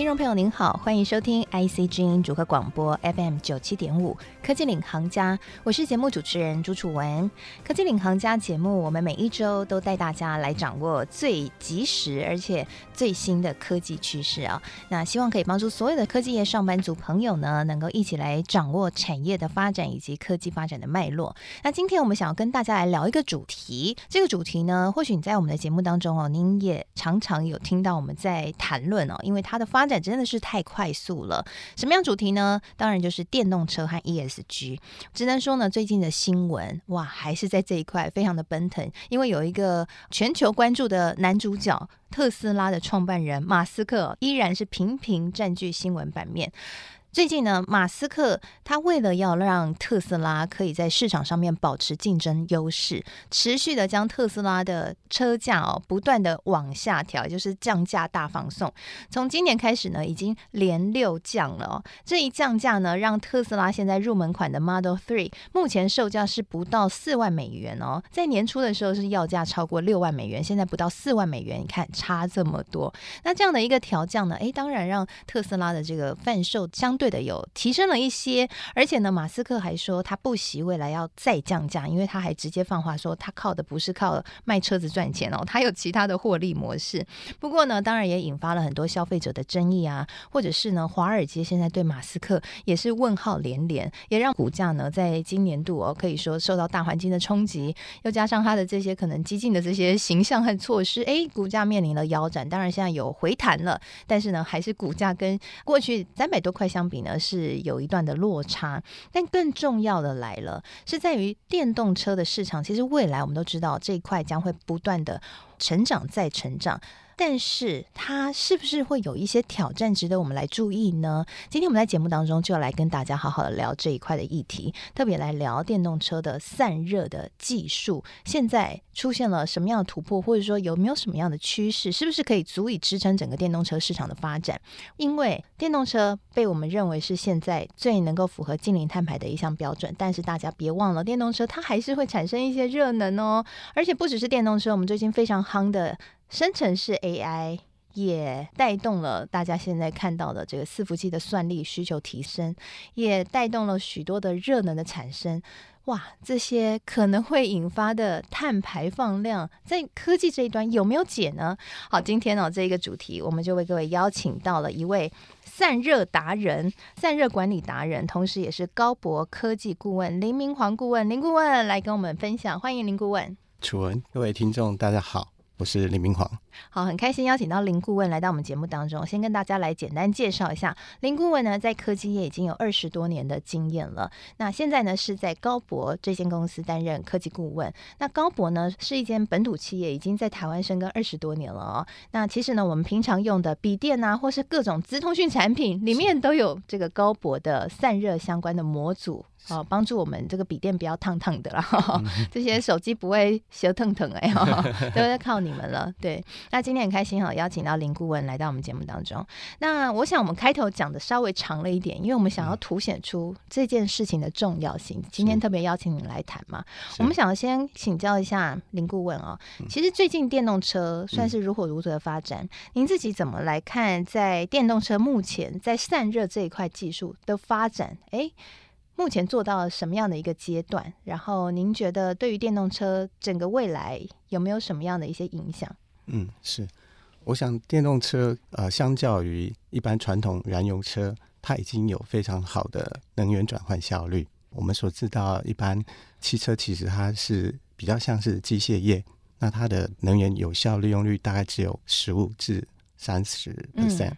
听众朋友您好，欢迎收听 IC 之音主客广播 FM 九七点五科技领航家，我是节目主持人朱楚文。科技领航家节目，我们每一周都带大家来掌握最及时而且最新的科技趋势啊。那希望可以帮助所有的科技业上班族朋友呢，能够一起来掌握产业的发展以及科技发展的脉络。那今天我们想要跟大家来聊一个主题，这个主题呢，或许你在我们的节目当中哦，您也常常有听到我们在谈论哦，因为它的发展真的是太快速了。什么样主题呢？当然就是电动车和 ESG。只能说呢，最近的新闻哇，还是在这一块非常的奔腾。因为有一个全球关注的男主角，特斯拉的创办人马斯克，依然是频频占据新闻版面。最近呢，马斯克他为了要让特斯拉可以在市场上面保持竞争优势，持续的将特斯拉的车价哦不断的往下调，就是降价大放送。从今年开始呢，已经连六降了哦。这一降价呢，让特斯拉现在入门款的 Model Three 目前售价是不到四万美元哦，在年初的时候是要价超过六万美元，现在不到四万美元，你看差这么多。那这样的一个调降呢，诶，当然让特斯拉的这个贩售相对的有提升了一些，而且呢，马斯克还说他不惜未来要再降价，因为他还直接放话说他靠的不是靠卖车子赚钱哦，他有其他的获利模式。不过呢，当然也引发了很多消费者的争议啊，或者是呢，华尔街现在对马斯克也是问号连连，也让股价呢在今年度哦可以说受到大环境的冲击，又加上他的这些可能激进的这些形象和措施，哎，股价面临了腰斩。当然现在有回弹了，但是呢，还是股价跟过去三百多块相比呢，是有一段的落差，但更重要的来了，是在于电动车的市场。其实未来我们都知道，这一块将会不断的成长再成长。但是它是不是会有一些挑战值得我们来注意呢？今天我们在节目当中就要来跟大家好好的聊这一块的议题，特别来聊电动车的散热的技术，现在出现了什么样的突破，或者说有没有什么样的趋势，是不是可以足以支撑整个电动车市场的发展？因为电动车被我们认为是现在最能够符合净零碳排的一项标准，但是大家别忘了，电动车它还是会产生一些热能哦，而且不只是电动车，我们最近非常夯的。生成式 AI 也带动了大家现在看到的这个伺服器的算力需求提升，也带动了许多的热能的产生。哇，这些可能会引发的碳排放量，在科技这一端有没有解呢？好，今天呢、哦，这一个主题，我们就为各位邀请到了一位散热达人、散热管理达人，同时也是高博科技顾问林明煌顾问。林顾问来跟我们分享，欢迎林顾问。楚文，各位听众，大家好。我是李明煌，好，很开心邀请到林顾问来到我们节目当中。先跟大家来简单介绍一下，林顾问呢，在科技业已经有二十多年的经验了。那现在呢，是在高博这间公司担任科技顾问。那高博呢，是一间本土企业，已经在台湾深耕二十多年了哦。那其实呢，我们平常用的笔电啊，或是各种资通讯产品里面都有这个高博的散热相关的模组。哦，帮助我们这个笔电不要烫烫的啦，嗯、这些手机不会烧烫烫哎，都要靠你们了。对，那今天很开心哈，邀请到林顾问来到我们节目当中。那我想我们开头讲的稍微长了一点，因为我们想要凸显出这件事情的重要性。今天特别邀请你来谈嘛，我们想要先请教一下林顾问哦。其实最近电动车算是如火如荼的发展，您自己怎么来看在电动车目前在散热这一块技术的发展？哎。目前做到了什么样的一个阶段？然后您觉得对于电动车整个未来有没有什么样的一些影响？嗯，是，我想电动车呃，相较于一般传统燃油车，它已经有非常好的能源转换效率。我们所知道，一般汽车其实它是比较像是机械业，那它的能源有效利用率大概只有十五至三十 percent。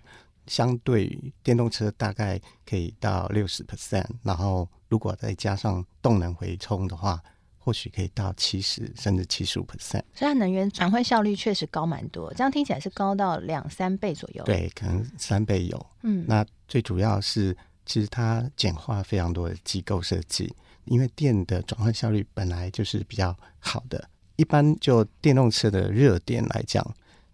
相对于电动车大概可以到六十 percent，然后如果再加上动能回充的话，或许可以到七十甚至七十五 percent。所以它能源转换效率确实高蛮多，这样听起来是高到两三倍左右。对，可能三倍有。嗯，那最主要是其实它简化非常多的机构设计，因为电的转换效率本来就是比较好的。一般就电动车的热点来讲，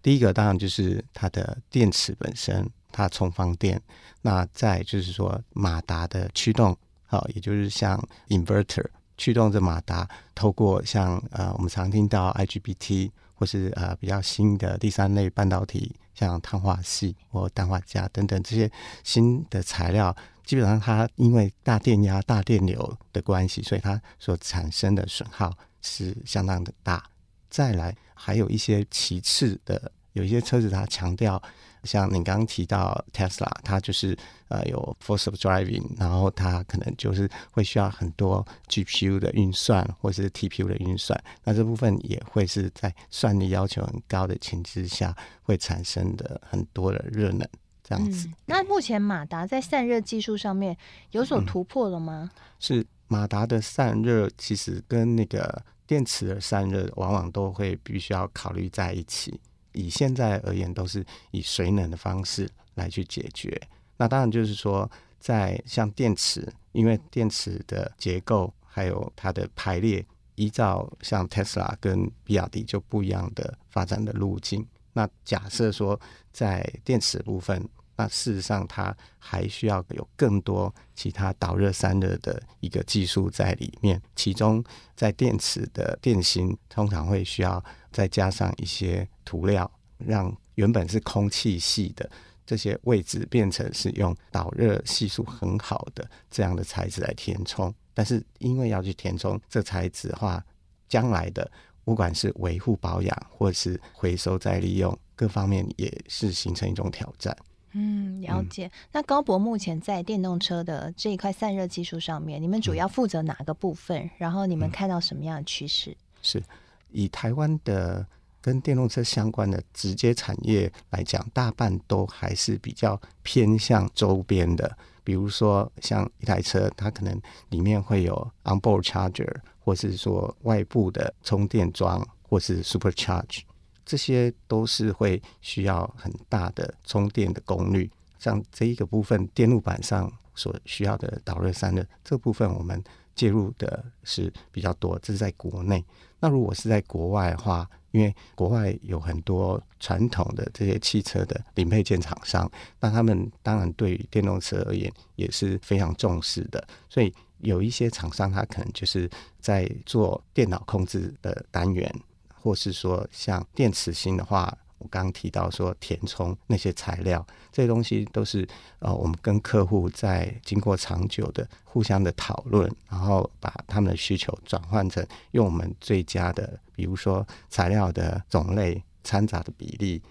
第一个当然就是它的电池本身。它充放电。那再就是说马达的驱动，好，也就是像 inverter 驱动着马达，透过像呃我们常听到 IGBT 或是呃比较新的第三类半导体，像碳化矽或氮化镓等等这些新的材料，基本上它因为大电压、大电流的关系，所以它所产生的损耗是相当的大。再来还有一些其次的，有一些车子它强调。像你刚刚提到 Tesla，它就是呃有 Force of Driving，然后它可能就是会需要很多 GPU 的运算或者是 TPU 的运算，那这部分也会是在算力要求很高的情况之下会产生的很多的热能这样子。嗯、那目前马达在散热技术上面有所突破了吗？嗯、是马达的散热其实跟那个电池的散热往往都会必须要考虑在一起。以现在而言，都是以水冷的方式来去解决。那当然就是说，在像电池，因为电池的结构还有它的排列，依照像 Tesla 跟比亚迪就不一样的发展的路径。那假设说在电池部分，那事实上它还需要有更多其他导热散热的一个技术在里面。其中在电池的电芯通常会需要。再加上一些涂料，让原本是空气系的这些位置变成是用导热系数很好的这样的材质来填充。但是因为要去填充这材质的话，将来的不管是维护保养或是回收再利用各方面，也是形成一种挑战。嗯，了解。嗯、那高博目前在电动车的这一块散热技术上面，你们主要负责哪个部分？嗯、然后你们看到什么样的趋势？是。以台湾的跟电动车相关的直接产业来讲，大半都还是比较偏向周边的，比如说像一台车，它可能里面会有 onboard charger，或是说外部的充电桩，或是 supercharge，这些都是会需要很大的充电的功率。像这一个部分，电路板上所需要的导热散热这部分，我们介入的是比较多，这是在国内。那如果是在国外的话，因为国外有很多传统的这些汽车的零配件厂商，那他们当然对于电动车而言也是非常重视的，所以有一些厂商他可能就是在做电脑控制的单元，或是说像电池芯的话。我刚刚提到说填充那些材料，这些东西都是呃，我们跟客户在经过长久的互相的讨论，然后把他们的需求转换成用我们最佳的，比如说材料的种类、掺杂的比例、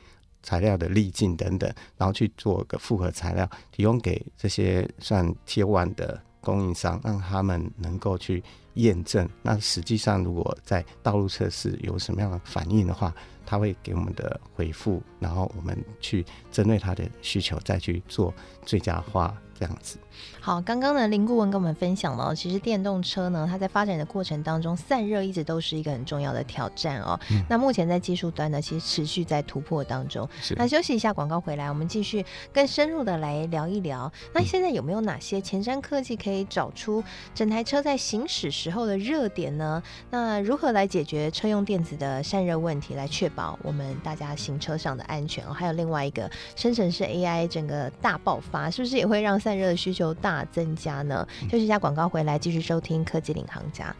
材料的粒径等等，然后去做个复合材料，提供给这些算 T O N 的供应商，让他们能够去验证。那实际上，如果在道路测试有什么样的反应的话，他会给我们的回复，然后我们去针对他的需求再去做最佳化，这样子。好，刚刚呢林顾问跟我们分享了，其实电动车呢，它在发展的过程当中，散热一直都是一个很重要的挑战哦。嗯、那目前在技术端呢，其实持续在突破当中。那休息一下，广告回来，我们继续更深入的来聊一聊。那现在有没有哪些前瞻科技可以找出整台车在行驶时候的热点呢？那如何来解决车用电子的散热问题，来确保我们大家行车上的安全哦？还有另外一个，生成式 AI 整个大爆发，是不是也会让散热的需求大？增加呢？休息一下，广告回来继续收听科技领航家。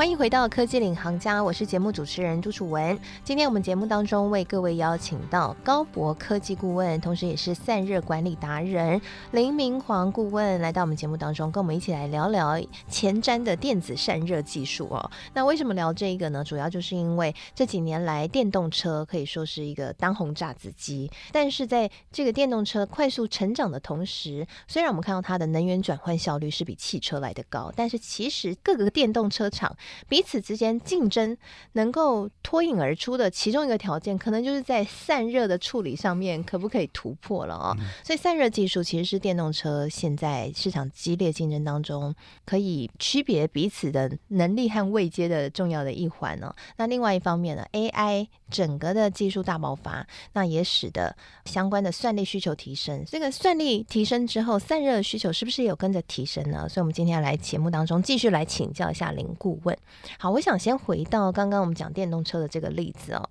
欢迎回到科技领航家，我是节目主持人朱楚文。今天我们节目当中为各位邀请到高博科技顾问，同时也是散热管理达人林明煌顾问来到我们节目当中，跟我们一起来聊聊前瞻的电子散热技术哦。那为什么聊这个呢？主要就是因为这几年来电动车可以说是一个当红炸子鸡，但是在这个电动车快速成长的同时，虽然我们看到它的能源转换效率是比汽车来得高，但是其实各个电动车厂彼此之间竞争能够脱颖而出的其中一个条件，可能就是在散热的处理上面可不可以突破了啊、哦？嗯、所以散热技术其实是电动车现在市场激烈竞争当中可以区别彼此的能力和位阶的重要的一环呢、哦。那另外一方面呢，AI 整个的技术大爆发，那也使得相关的算力需求提升。这个算力提升之后，散热的需求是不是也有跟着提升呢？所以，我们今天要来节目当中继续来请教一下林顾问。好，我想先回到刚刚我们讲电动车的这个例子哦。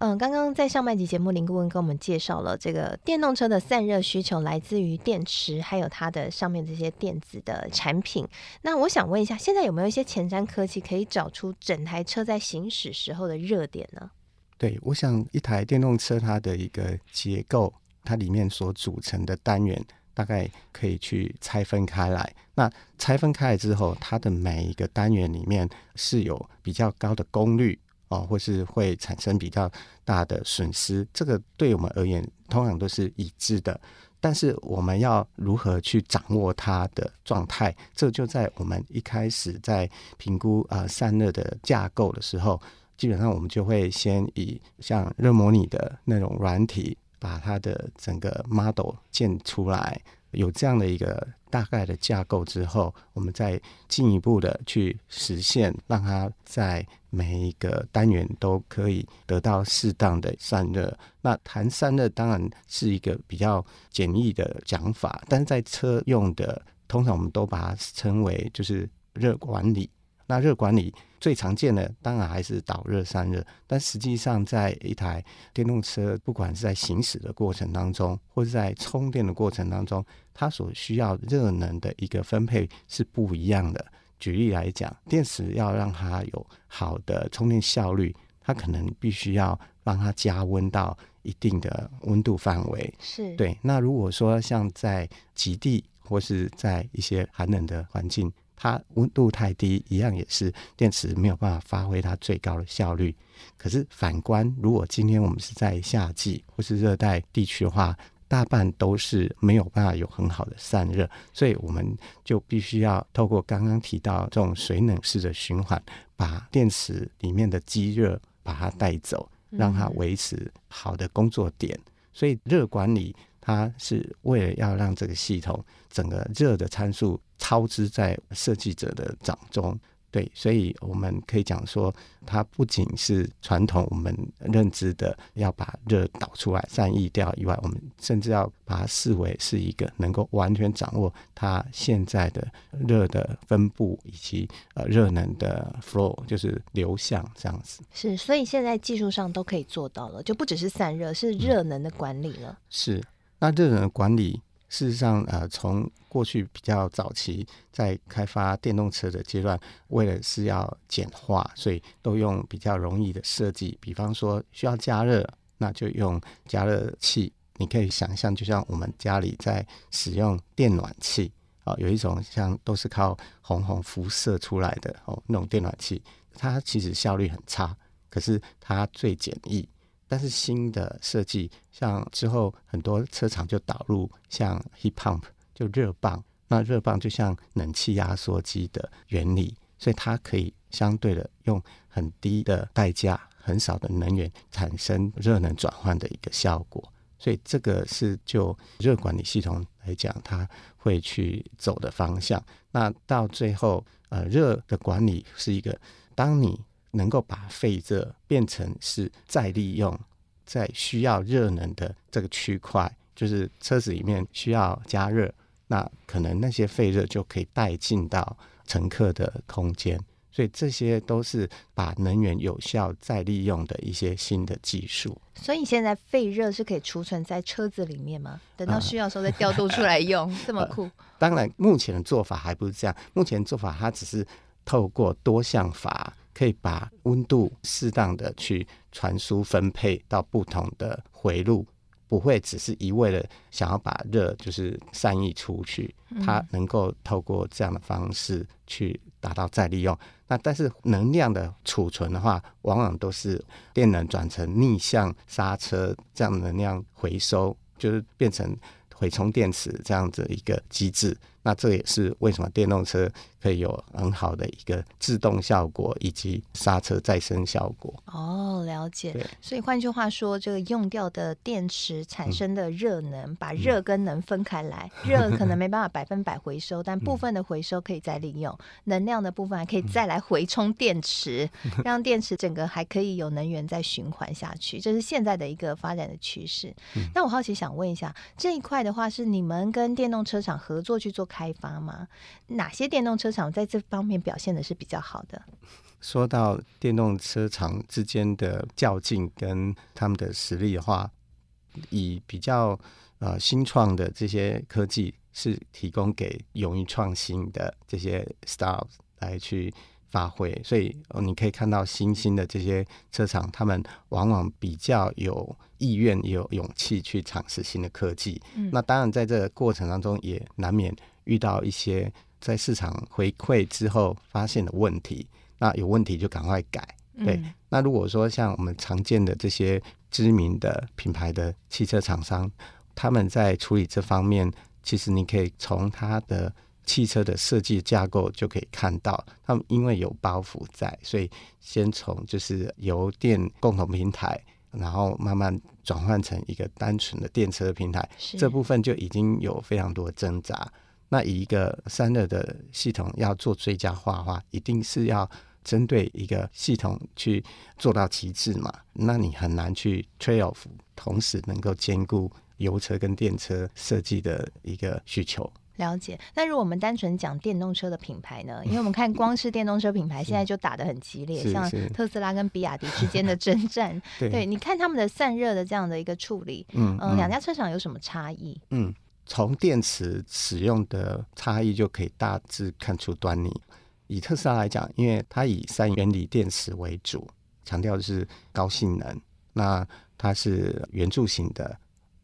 嗯，刚刚在上半集节目，林顾问跟我们介绍了这个电动车的散热需求来自于电池，还有它的上面这些电子的产品。那我想问一下，现在有没有一些前瞻科技可以找出整台车在行驶时候的热点呢？对，我想一台电动车它的一个结构，它里面所组成的单元，大概可以去拆分开来。那拆分开来之后，它的每一个单元里面是有比较高的功率。哦，或是会产生比较大的损失，这个对我们而言通常都是已知的。但是我们要如何去掌握它的状态？这就在我们一开始在评估呃散热的架构的时候，基本上我们就会先以像热模拟的那种软体，把它的整个 model 建出来。有这样的一个大概的架构之后，我们再进一步的去实现，让它在每一个单元都可以得到适当的散热。那谈散热当然是一个比较简易的讲法，但是在车用的，通常我们都把它称为就是热管理。那热管理最常见的当然还是导热散热，但实际上在一台电动车，不管是在行驶的过程当中，或是在充电的过程当中，它所需要热能的一个分配是不一样的。举例来讲，电池要让它有好的充电效率，它可能必须要让它加温到一定的温度范围。是对。那如果说像在极地或是在一些寒冷的环境，它温度太低，一样也是电池没有办法发挥它最高的效率。可是反观，如果今天我们是在夏季或是热带地区的话，大半都是没有办法有很好的散热，所以我们就必须要透过刚刚提到这种水冷式的循环，把电池里面的积热把它带走，让它维持好的工作点。所以热管理。它是为了要让这个系统整个热的参数超支在设计者的掌中，对，所以我们可以讲说，它不仅是传统我们认知的要把热导出来散逸掉以外，我们甚至要把它视为是一个能够完全掌握它现在的热的分布以及呃热能的 flow，就是流向这样子。是，所以现在技术上都可以做到了，就不只是散热，是热能的管理了。嗯、是。那热能管理，事实上，呃，从过去比较早期在开发电动车的阶段，为了是要简化，所以都用比较容易的设计。比方说需要加热，那就用加热器。你可以想象，就像我们家里在使用电暖器啊，有一种像都是靠红红辐射出来的哦，那种电暖器，它其实效率很差，可是它最简易。但是新的设计，像之后很多车厂就导入像 heat pump 就热棒，那热棒就像冷气压缩机的原理，所以它可以相对的用很低的代价、很少的能源产生热能转换的一个效果。所以这个是就热管理系统来讲，它会去走的方向。那到最后，呃，热的管理是一个，当你能够把废热变成是再利用，在需要热能的这个区块，就是车子里面需要加热，那可能那些废热就可以带进到乘客的空间，所以这些都是把能源有效再利用的一些新的技术。所以现在废热是可以储存在车子里面吗？等到需要的时候再调度出来用，这么酷？当然，目前的做法还不是这样，目前做法它只是透过多项法。可以把温度适当的去传输分配到不同的回路，不会只是一味的想要把热就是散逸出去，它能够透过这样的方式去达到再利用。那但是能量的储存的话，往往都是电能转成逆向刹车这样能量回收，就是变成回充电池这样子一个机制。那这也是为什么电动车可以有很好的一个制动效果以及刹车再生效果。哦，了解。所以换句话说，这个用掉的电池产生的热能，嗯、把热跟能分开来，嗯、热可能没办法百分百回收，但部分的回收可以再利用，嗯、能量的部分还可以再来回充电池，嗯、让电池整个还可以有能源再循环下去。这是现在的一个发展的趋势。嗯、那我好奇想问一下，这一块的话是你们跟电动车厂合作去做开发吗？哪些电动车厂在这方面表现的是比较好的？说到电动车厂之间的较劲跟他们的实力的话，以比较呃新创的这些科技是提供给勇于创新的这些 startups 来去发挥，所以你可以看到新兴的这些车厂，他们往往比较有意愿、也有勇气去尝试新的科技。嗯，那当然在这个过程当中，也难免遇到一些在市场回馈之后发现的问题。那有问题就赶快改。对，嗯，那如果说像我们常见的这些知名的品牌的汽车厂商，他们在处理这方面，其实你可以从它的。汽车的设计架构就可以看到，他们因为有包袱在，所以先从就是油电共同平台，然后慢慢转换成一个单纯的电车平台，这部分就已经有非常多挣扎。那以一个散热的系统要做最佳化的话，一定是要针对一个系统去做到极致嘛？那你很难去 trade off，同时能够兼顾油车跟电车设计的一个需求。了解。那如果我们单纯讲电动车的品牌呢？因为我们看光是电动车品牌现在就打得很激烈，像特斯拉跟比亚迪之间的征战。对，对，你看他们的散热的这样的一个处理，嗯嗯，两家车厂有什么差异？嗯，从电池使用的差异就可以大致看出端倪。以特斯拉来讲，因为它以三元锂电池为主，强调的是高性能。那它是圆柱形的，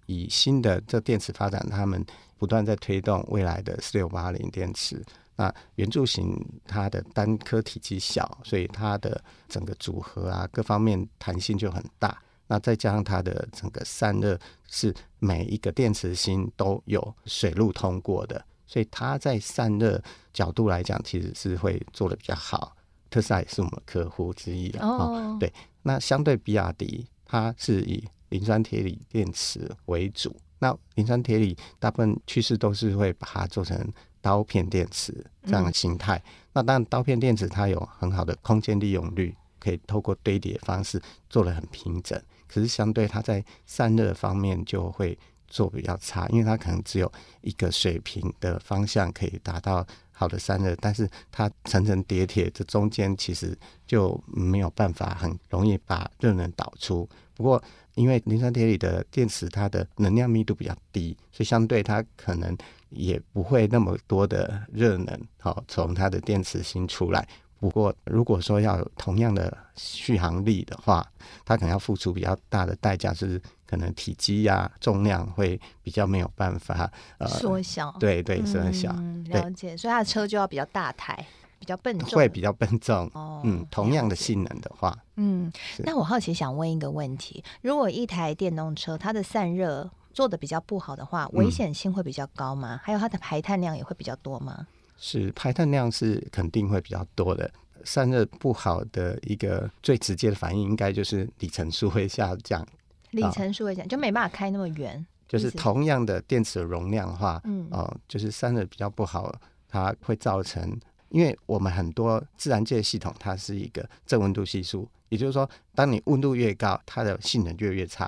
以新的这电池发展，他们。不断在推动未来的四六八零电池。那圆柱形它的单颗体积小，所以它的整个组合啊，各方面弹性就很大。那再加上它的整个散热是每一个电池芯都有水路通过的，所以它在散热角度来讲，其实是会做的比较好。特斯拉也是我们的客户之一哦，哦。对，那相对比亚迪，它是以磷酸铁锂电池为主。那磷酸铁锂大部分趋势都是会把它做成刀片电池这样的形态。嗯。那当然，刀片电池它有很好的空间利用率，可以透过堆叠方式做得很平整。可是相对它在散热方面就会做比较差，因为它可能只有一个水平的方向可以达到好的散热，但是它层层叠叠，这中间其实就没有办法很容易把热能导出。不过，因为磷酸铁锂的电池，它的能量密度比较低，所以相对它可能也不会那么多的热能，好从它的电池芯出来。不过，如果说要有同样的续航力的话，它可能要付出比较大的代价，就是可能体积呀、啊、重量会比较没有办法呃缩小。对对，缩小。嗯，了解。所以它的车就要比较大台。比较笨重，会比较笨重。哦，嗯，同样的性能的话，嗯，那我好奇想问一个问题：如果一台电动车它的散热做的比较不好的话，危险性会比较高吗？嗯，还有它的排碳量也会比较多吗？是，排碳量是肯定会比较多的。散热不好的一个最直接的反应，应该就是里程数会下降。里程数会下降，就没办法开那么远。就是同样的电池容量的话，嗯，哦，就是散热比较不好，它会造成。因为我们很多自然界系统，它是一个正温度系数，也就是说，当你温度越高，它的性能就越差；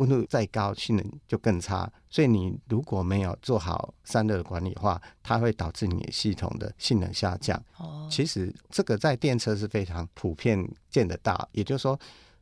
温度再高，性能就更差。所以你如果没有做好散热管理的话，它会导致你系统的性能下降。哦，其实这个在电车是非常普遍见得到，也就是说，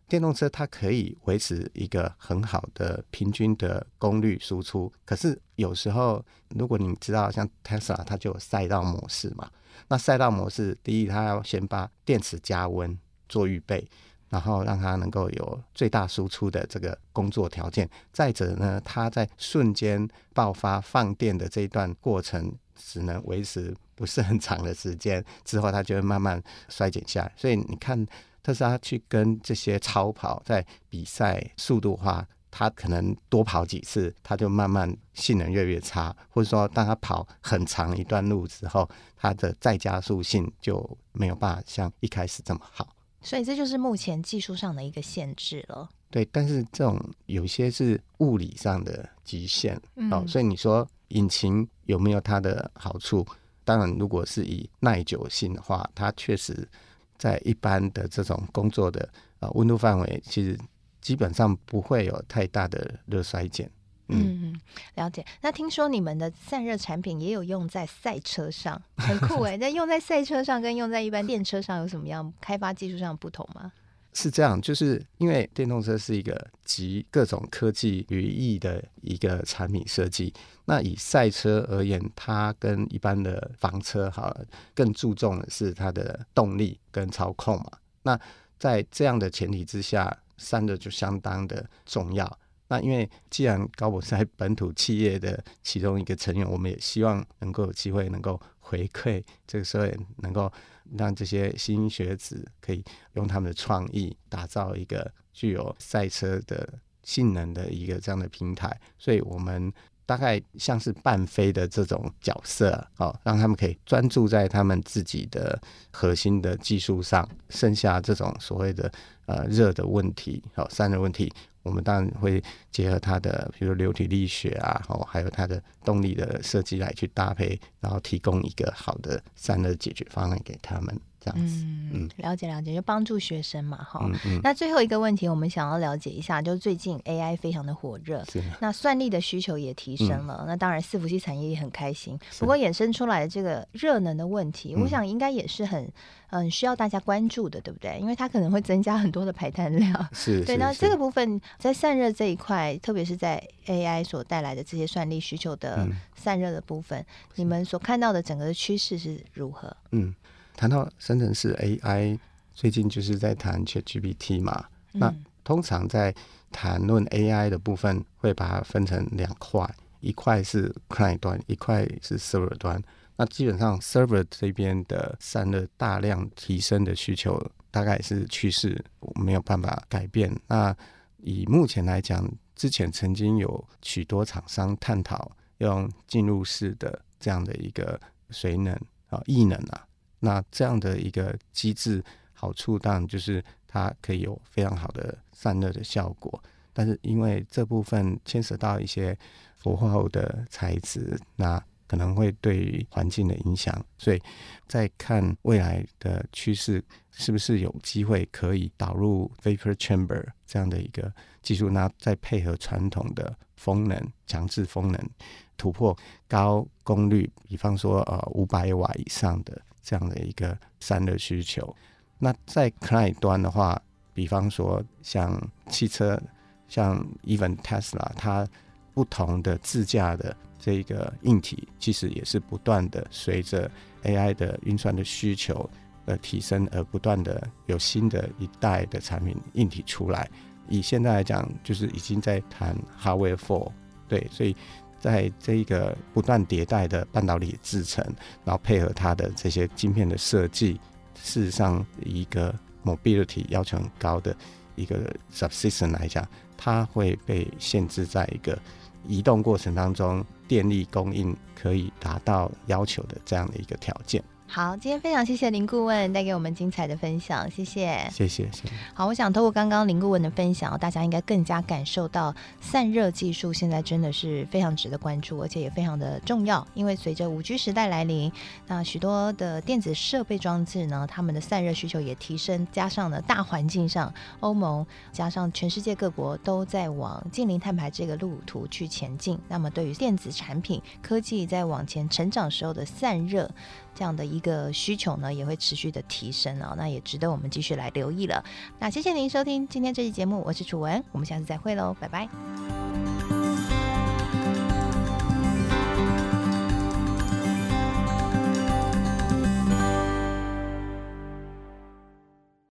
电动车它可以维持一个很好的平均的功率输出。可是有时候，如果你知道像 Tesla，它就有赛道模式嘛。那赛道模式，第一，它要先把电池加温做预备，然后让它能够有最大输出的这个工作条件。再者呢，它在瞬间爆发放电的这一段过程，只能维持不是很长的时间，之后它就会慢慢衰减下来。所以你看，特斯拉去跟这些超跑在比赛速度化。它可能多跑几次，它就慢慢性能越来越差，或者说，当它跑很长一段路之后，它的再加速性就没有办法像一开始这么好。所以这就是目前技术上的一个限制了。对，但是这种有些是物理上的极限，嗯，哦。所以你说引擎有没有它的好处？当然，如果是以耐久性的话，它确实在一般的这种工作的呃温度范围，其实。基本上不会有太大的热衰减，嗯嗯，了解。那听说你们的散热产品也有用在赛车上，很酷哎！那用在赛车上跟用在一般电车上有什么样开发技术上的不同吗？是这样，就是因为电动车是一个集各种科技于一的一个产品设计。那以赛车而言，它跟一般的房车好了，更注重的是它的动力跟操控嘛。那在这样的前提之下，散热就相当的重要。那因为既然高博在本土企业的其中一个成员，我们也希望能够有机会能够回馈这个社会，能够让这些新学子可以用他们的创意打造一个具有赛车的性能的一个这样的平台，所以我们大概像是伴飞的这种角色，哦，让他们可以专注在他们自己的核心的技术上，剩下这种所谓的呃热的问题，好散热问题。我们当然会结合它的，比如流体力学啊，哦，还有它的动力的设计来去搭配，然后提供一个好的散热解决方案给他们。这样子，嗯，了解了解，就帮助学生嘛，哈、嗯嗯。那最后一个问题，我们想要了解一下，就是最近 AI 非常的火热，是那算力的需求也提升了，嗯、那当然伺服器产业也很开心。不过衍生出来的这个热能的问题，我想应该也是很嗯需要大家关注的，对不对？因为它可能会增加很多的排碳量。是，对。那这个部分在散热这一块，特别是在 AI 所带来的这些算力需求的散热的部分，你们所看到的整个的趋势是如何？嗯。谈到生成式 AI，最近就是在谈 ChatGPT 嘛。嗯、那通常在谈论 AI 的部分，会把它分成两块，一块是 Client 端，一块是 Server 端。那基本上 Server 这边的散热大量提升的需求，大概是趋势，没有办法改变。那以目前来讲，之前曾经有许多厂商探讨用进入式的这样的一个水冷啊、异能啊。那这样的一个机制，好处当然就是它可以有非常好的散热的效果，但是因为这部分牵涉到一些氟化物的材质，那可能会对于环境的影响，所以在看未来的趋势，是不是有机会可以导入 vapor chamber 这样的一个技术，那再配合传统的风能强制风能，突破高功率，比方说呃五百瓦以上的。这样的一个散热需求，那在 client 端的话，比方说像汽车，像 even Tesla，它不同的自驾的这个硬体，其实也是不断的随着 AI 的运算的需求而提升，而不断的有新的一代的产品硬体出来。以现在来讲，就是已经在谈 Hardware 4，对，所以。在这一个不断迭代的半导体制成，然后配合它的这些晶片的设计，事实上一个 mobility 要求很高的一个 subsystem 来讲，它会被限制在一个移动过程当中，电力供应可以达到要求的这样的一个条件。好，今天非常谢谢林顾问带给我们精彩的分享，谢谢，谢谢，谢谢。好，我想透过刚刚林顾问的分享，大家应该更加感受到散热技术现在真的是非常值得关注，而且也非常的重要。因为随着五 G 时代来临，那许多的电子设备装置呢，他们的散热需求也提升，加上呢大环境上，欧盟加上全世界各国都在往近零碳排这个路途去前进。那么对于电子产品科技在往前成长时候的散热。这样的一个需求呢，也会持续的提升哦，那也值得我们继续来留意了。那谢谢您收听今天这期节目，我是楚文，我们下次再会喽，拜拜。